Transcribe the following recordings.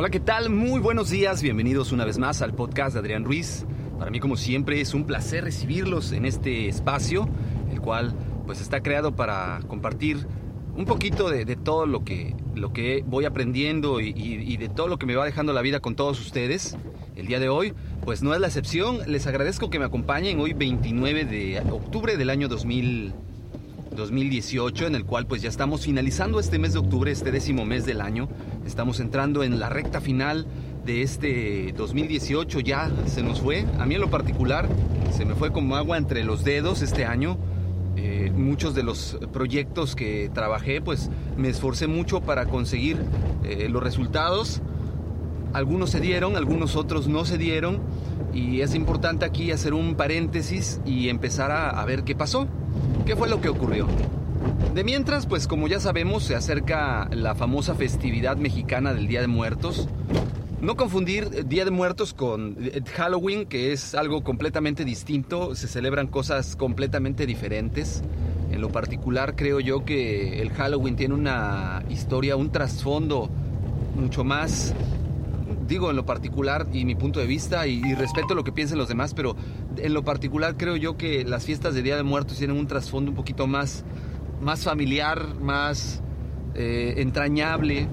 Hola, ¿qué tal? Muy buenos días. Bienvenidos una vez más al podcast de Adrián Ruiz. Para mí, como siempre, es un placer recibirlos en este espacio, el cual pues está creado para compartir un poquito de, todo lo que, lo que voy aprendiendo y, y, de todo lo que me va dejando la vida con todos ustedes. El día de hoy, pues no es la excepción. Les agradezco que me acompañen hoy 29 de octubre del año 2000, 2018, en el cual pues ya estamos finalizando este mes de octubre, este décimo mes del año. Estamos entrando en la recta final de este 2018, ya se nos fue. A mí en lo particular, se me fue como agua entre los dedos este año. Eh, muchos de los proyectos que trabajé, pues me esforcé mucho para conseguir eh, los resultados. Algunos se dieron, algunos otros no se dieron. Y es importante aquí hacer un paréntesis y empezar a, a ver qué pasó. ¿Qué fue lo que ocurrió? De mientras, pues como ya sabemos, se acerca la famosa festividad mexicana del Día de Muertos. No confundir Día de Muertos con Halloween, que es algo completamente distinto, se celebran cosas completamente diferentes. En lo particular creo yo que el Halloween tiene una historia, un trasfondo mucho más, digo en lo particular y mi punto de vista y, y, respeto lo que piensen los demás, pero en lo particular creo yo que las fiestas de Día de Muertos tienen un trasfondo un poquito más, más familiar, más eh, entrañable.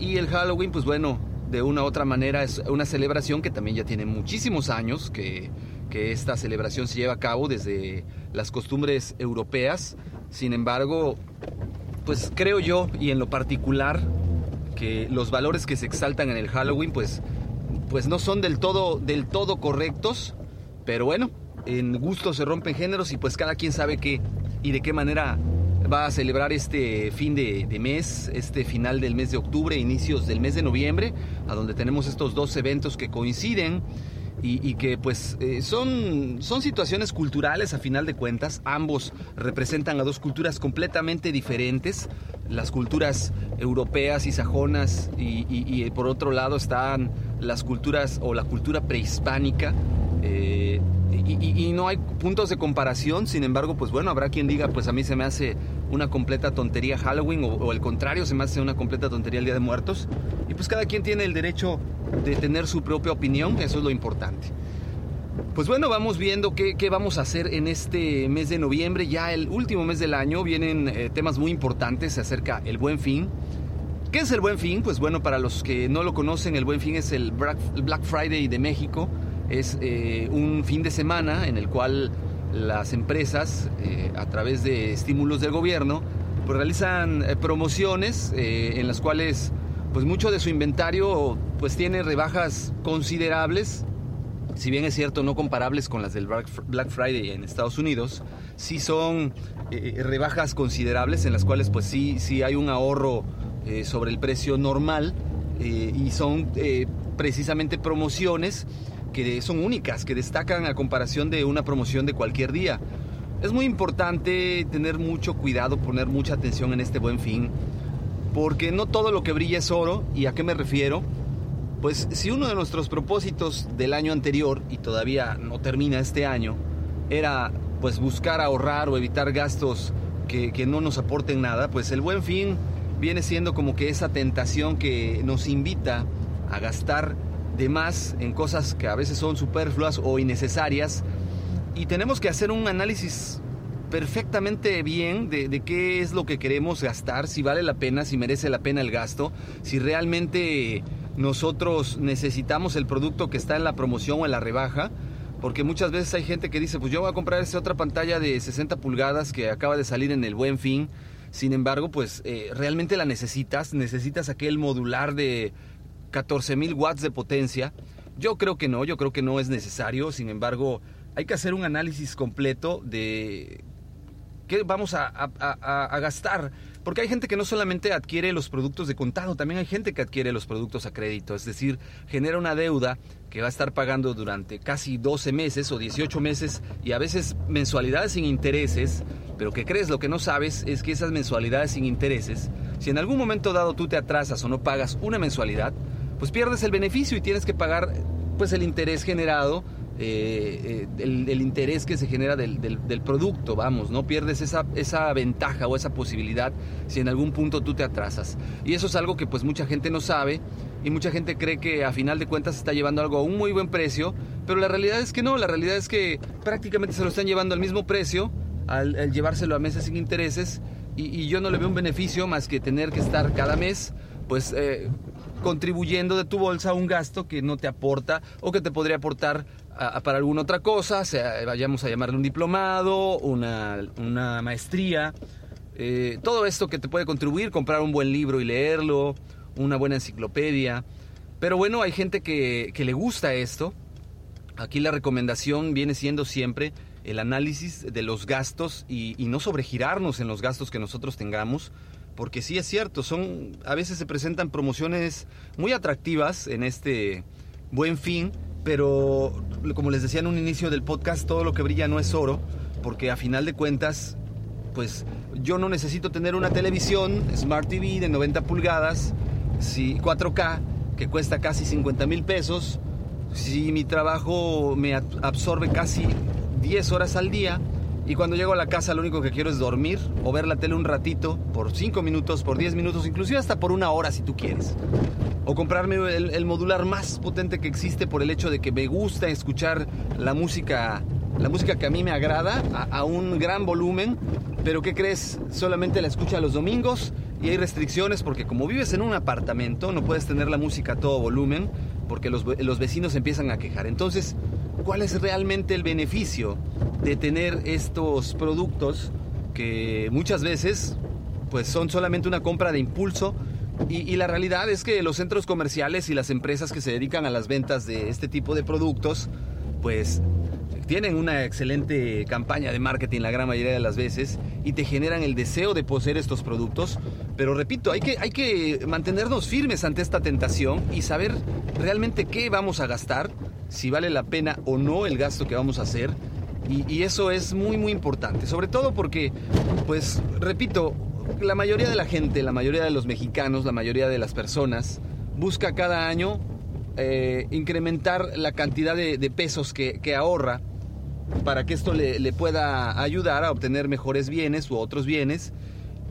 Y el Halloween, pues bueno, de una u otra manera es una celebración que también ya tiene muchísimos años que, que esta celebración se lleva a cabo desde las costumbres europeas. Sin embargo, pues creo yo, y en lo particular, que los valores que se exaltan en el Halloween, pues, pues no son del todo, del todo correctos. Pero bueno, en gusto se rompen géneros y pues cada quien sabe qué y de qué manera va a celebrar este fin de, de, mes, este final del mes de octubre, inicios del mes de noviembre, a donde tenemos estos dos eventos que coinciden y, que pues eh, son, son situaciones culturales a final de cuentas, ambos representan a dos culturas completamente diferentes, las culturas europeas y sajonas y, y por otro lado están las culturas o la cultura prehispánica. Eh, y, no hay puntos de comparación, sin embargo, pues bueno, habrá quien diga, pues a mí se me hace una completa tontería Halloween o, el contrario, se me hace una completa tontería el Día de Muertos. Y pues cada quien tiene el derecho de tener su propia opinión, eso es lo importante. Pues bueno, vamos viendo qué, qué vamos a hacer en este mes de noviembre, ya el último mes del año, vienen eh, temas muy importantes, se acerca el buen fin. ¿Qué es el buen fin? Pues bueno, para los que no lo conocen, el buen fin es el Black Friday de México es eh, un fin de semana en el cual las empresas, eh, a través de estímulos del gobierno, pues realizan eh, promociones en las cuales pues mucho de su inventario pues tiene rebajas considerables, si bien es cierto no comparables con las del Black Friday en Estados Unidos, sí son rebajas considerables en las cuales pues sí, sí hay un ahorro sobre el precio normal y son precisamente promociones que son únicas, que destacan a comparación de una promoción de cualquier día. Es muy importante tener mucho cuidado, poner mucha atención en este buen fin, porque no todo lo que brilla es oro, ¿y a qué me refiero? Pues si uno de nuestros propósitos del año anterior, y todavía no termina este año, era pues buscar ahorrar o evitar gastos que, que no nos aporten nada, pues el buen fin viene siendo como que esa tentación que nos invita a gastar de más en cosas que a veces son superfluas o innecesarias. Y tenemos que hacer un análisis perfectamente bien de, qué es lo que queremos gastar, si vale la pena, si merece la pena el gasto, si realmente nosotros necesitamos el producto que está en la promoción o en la rebaja, porque muchas veces hay gente que dice, pues yo voy a comprar esta otra pantalla de 60 pulgadas que acaba de salir en el buen fin, sin embargo, pues eh, realmente la necesitas, necesitas aquel modular de 14.000 watts de potencia. Yo creo que no, yo creo que no es necesario, sin embargo, hay que hacer un análisis completo de qué vamos a, gastar. Porque hay gente que no solamente adquiere los productos de contado, también hay gente que adquiere los productos a crédito, es decir, genera una deuda que va a estar pagando durante casi 12 meses o 18 meses y a veces mensualidades sin intereses, pero que crees lo que no sabes es que esas mensualidades sin intereses, si en algún momento dado tú te atrasas o no pagas una mensualidad, pues pierdes el beneficio y tienes que pagar pues el interés generado eh, eh, el, interés que se genera del, producto, vamos, no pierdes esa, esa ventaja o esa posibilidad si en algún punto tú te atrasas. Y eso es algo que pues mucha gente no sabe y mucha gente cree que a final de cuentas está llevando algo a un muy buen precio, pero la realidad es que no, la realidad es que prácticamente se lo están llevando al mismo precio al, llevárselo a meses sin intereses y, yo no le veo un beneficio más que tener que estar cada mes pues eh, contribuyendo de tu bolsa a un gasto que no te aporta o que te podría aportar para alguna otra cosa, vayamos a llamarle un diplomado, una, una maestría, eh, todo esto que te puede contribuir, comprar un buen libro y leerlo, una buena enciclopedia. Pero bueno, hay gente que, que le gusta esto. Aquí la recomendación viene siendo siempre el análisis de los gastos y, y, no sobregirarnos en los gastos que nosotros tengamos, porque sí es cierto, son a veces se presentan promociones muy atractivas en este buen fin, pero como les decía en un inicio del podcast, todo lo que brilla no es oro, porque a final de cuentas, pues yo no necesito tener una televisión Smart TV de 90 pulgadas, 4K, que cuesta casi 50 mil pesos, si mi trabajo me absorbe casi 10 horas al día, y cuando llego a la casa lo único que quiero es dormir o ver la tele un ratito, por 5 minutos, por 10 minutos, inclusive hasta por una hora si tú quieres. O comprarme el, modular más potente que existe por el hecho de que me gusta escuchar la música, la música que a mí me agrada a, un gran volumen, pero ¿qué crees? Solamente la escucha los domingos y hay restricciones porque como vives en un apartamento no puedes tener la música a todo volumen porque los, los vecinos empiezan a quejar. Entonces, ¿cuál es realmente el beneficio de tener estos productos que muchas veces pues son solamente una compra de impulso y, la realidad es que los centros comerciales y las empresas que se dedican a las ventas de este tipo de productos pues tienen una excelente campaña de marketing la gran mayoría de las veces y te generan el deseo de poseer estos productos. Pero repito, hay que, hay que mantenernos firmes ante esta tentación y saber realmente qué vamos a gastar, si vale la pena o no el gasto que vamos a hacer y, eso es muy, muy importante. Sobre todo porque, pues, repito, la mayoría de la gente, la mayoría de los mexicanos, la mayoría de las personas, busca cada año eh, incrementar la cantidad de, pesos que, ahorra para que esto le, pueda ayudar a obtener mejores bienes u otros bienes.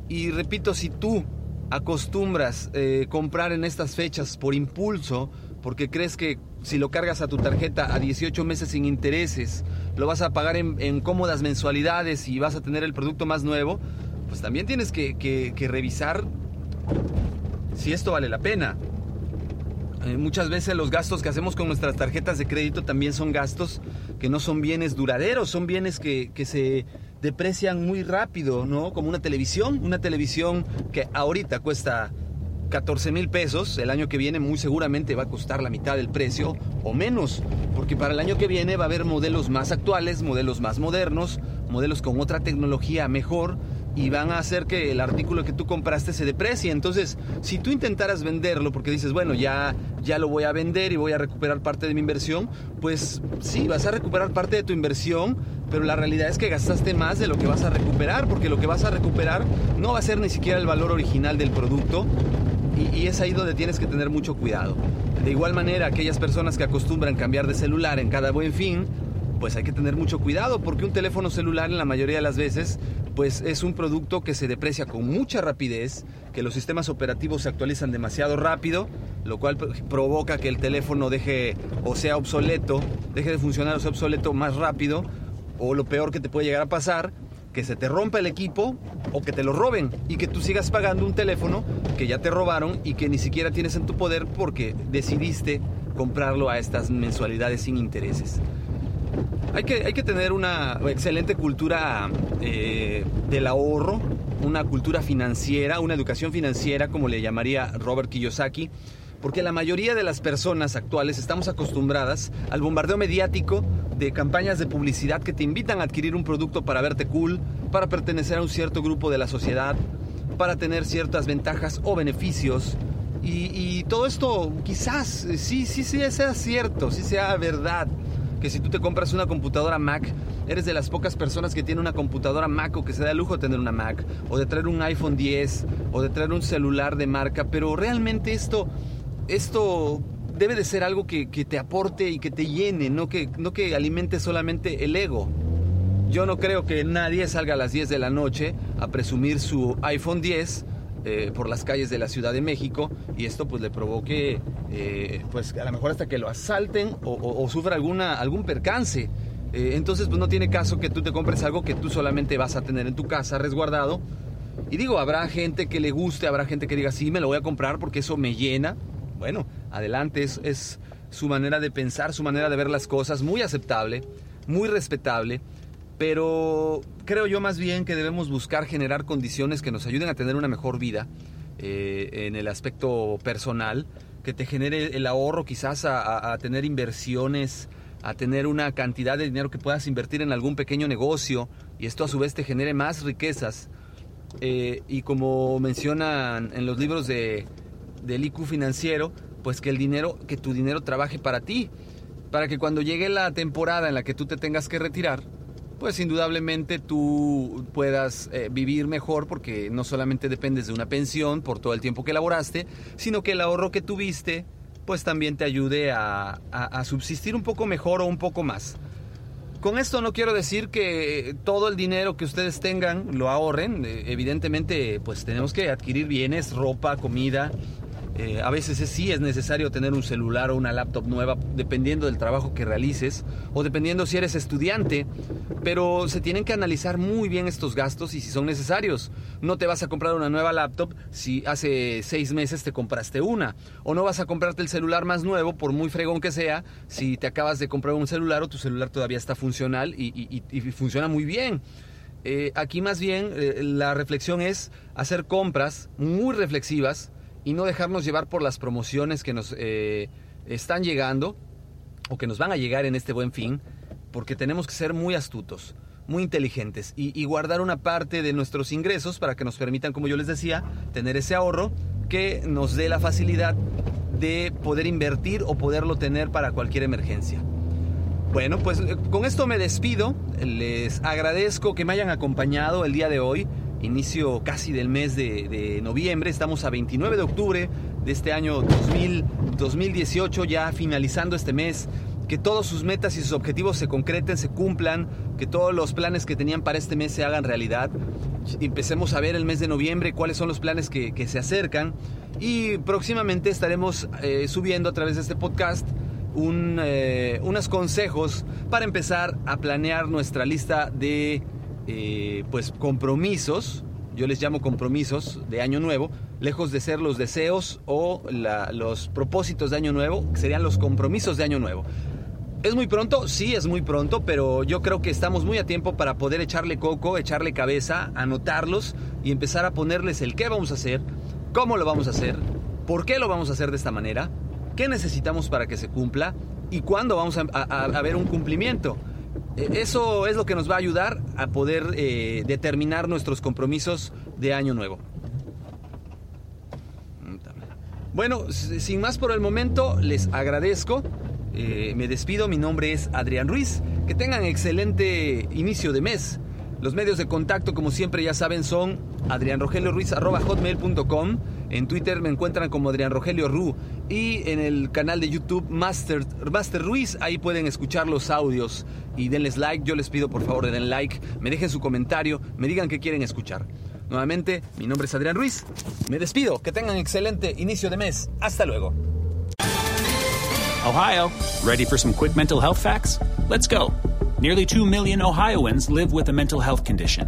Y repito, si tú acostumbras eh, comprar en estas fechas por impulso, porque crees que si lo cargas a tu tarjeta a 18 meses sin intereses, lo vas a pagar en, cómodas mensualidades y vas a tener el producto más nuevo, pues también tienes que, revisar si esto vale la pena. Eh, muchas veces los gastos que hacemos con nuestras tarjetas de crédito también son gastos que no son bienes duraderos, son bienes que, que se deprecian muy rápido, ¿no? Como una televisión, una televisión que ahorita cuesta 14 mil pesos, el año que viene muy seguramente va a costar la mitad del precio o menos, porque para el año que viene va a haber modelos más actuales, modelos más modernos, modelos con otra tecnología mejor y van a hacer que el artículo que tú compraste se deprecie. Entonces, si tú intentaras venderlo porque dices, bueno, ya, ya lo voy a vender y voy a recuperar parte de mi inversión, pues sí, vas a recuperar parte de tu inversión, pero la realidad es que gastaste más de lo que vas a recuperar, porque lo que vas a recuperar no va a ser ni siquiera el valor original del producto, y, es ahí donde tienes que tener mucho cuidado. De igual manera, aquellas personas que acostumbran cambiar de celular en cada buen fin, pues hay que tener mucho cuidado porque un teléfono celular en la mayoría de las veces pues es un producto que se deprecia con mucha rapidez, que los sistemas operativos se actualizan demasiado rápido, lo cual provoca que el teléfono deje o sea obsoleto, deje de funcionar o sea obsoleto más rápido, o lo peor que te puede llegar a pasar que se te rompa el equipo o que te lo roben y que tú sigas pagando un teléfono que ya te robaron y que ni siquiera tienes en tu poder porque decidiste comprarlo a estas mensualidades sin intereses. Hay que, hay que tener una excelente cultura eh, del ahorro, una cultura financiera, una educación financiera, como le llamaría Robert Kiyosaki, porque la mayoría de las personas actuales estamos acostumbradas al bombardeo mediático de campañas de publicidad que te invitan a adquirir un producto para verte cool, para pertenecer a un cierto grupo de la sociedad, para tener ciertas ventajas o beneficios. Y, todo esto quizás sí, sí, sí sea cierto, sí sea verdad que si tú te compras una computadora Mac, eres de las pocas personas que tiene una computadora Mac o que se da el lujo de tener una Mac, o de traer un iPhone 10, o de traer un celular de marca, pero realmente esto, esto debe de ser algo que, te aporte y que te llene, no que, no que alimente solamente el ego. Yo no creo que nadie salga a las 10 de la noche a presumir su iPhone 10 eh, por las calles de la Ciudad de México y esto pues le provoque eh, pues a lo mejor hasta que lo asalten o, sufra alguna, algún percance. Eh, entonces pues no tiene caso que tú te compres algo que tú solamente vas a tener en tu casa resguardado. Y digo, habrá gente que le guste, habrá gente que diga, sí, me lo voy a comprar porque eso me llena. Bueno, adelante, es, es su manera de pensar, su manera de ver las cosas, muy aceptable, muy respetable pero creo yo más bien que debemos buscar generar condiciones que nos ayuden a tener una mejor vida eh, en el aspecto personal, que te genere el ahorro quizás a, tener inversiones, a tener una cantidad de dinero que puedas invertir en algún pequeño negocio y esto a su vez te genere más riquezas. Eh, y como mencionan en los libros de, del IQ financiero, pues que el dinero, que tu dinero trabaje para ti, para que cuando llegue la temporada en la que tú te tengas que retirar, pues indudablemente tú puedas eh, vivir mejor porque no solamente dependes de una pensión por todo el tiempo que laboraste, sino que el ahorro que tuviste pues también te ayude a, subsistir un poco mejor o un poco más. Con esto no quiero decir que todo el dinero que ustedes tengan lo ahorren. Eh, evidentemente, pues tenemos que adquirir bienes, ropa, comida, eh, a veces sí es necesario tener un celular o una laptop nueva dependiendo del trabajo que realices o dependiendo si eres estudiante, pero se tienen que analizar muy bien estos gastos y si son necesarios. No te vas a comprar una nueva laptop si hace seis meses te compraste una o no vas a comprarte el celular más nuevo por muy fregón que sea si te acabas de comprar un celular o tu celular todavía está funcional y, funciona muy bien. Eh, aquí más bien eh, la reflexión es hacer compras muy reflexivas y no dejarnos llevar por las promociones que nos eh, están llegando o que nos van a llegar en este buen fin, porque tenemos que ser muy astutos, muy inteligentes y, guardar una parte de nuestros ingresos para que nos permitan, como yo les decía, tener ese ahorro que nos dé la facilidad de poder invertir o poderlo tener para cualquier emergencia. Bueno, pues eh, con esto me despido. Les agradezco que me hayan acompañado el día de hoy inicio casi del mes de, noviembre. Estamos a 29 de octubre de este año 2018, ya finalizando este mes. Que todos sus metas y sus objetivos se concreten, se cumplan, que todos los planes que tenían para este mes se hagan realidad. Empecemos a ver el mes de noviembre cuáles son los planes que, se acercan y próximamente estaremos eh, subiendo a través de este podcast eh, unos consejos para empezar a planear nuestra lista de eh, pues compromisos, yo les llamo compromisos de año nuevo, lejos de ser los deseos o los propósitos de año nuevo, serían los compromisos de año nuevo. ¿Es muy pronto? Sí, es muy pronto, pero yo creo que estamos muy a tiempo para poder echarle coco, echarle cabeza, anotarlos y empezar a ponerles el qué vamos a hacer, cómo lo vamos a hacer, por qué lo vamos a hacer de esta manera, qué necesitamos para que se cumpla y cuándo vamos a, a ver un cumplimiento. Eh, eso es lo que nos va a ayudar a poder eh, determinar nuestros compromisos de año nuevo. Bueno, sin más por el momento, les agradezco. Eh, me despido, mi nombre es Adrián Ruiz. Que tengan excelente inicio de mes. Los medios de contacto, como siempre ya saben, son adrianrogelioruiz.com. En Twitter me encuentran como Adrián Rogelio Ru. Y en el canal de YouTube Master, Master Ruiz, ahí pueden escuchar los audios. Y denles like, yo les pido por favor den like, me dejen su comentario, me digan qué quieren escuchar. Nuevamente, mi nombre es Adrián Ruiz. Me despido, que tengan excelente inicio de mes. Hasta luego. Ohio, ready for some quick mental health facts? Let's go. Nearly 2 million Ohioans live with a mental health condition.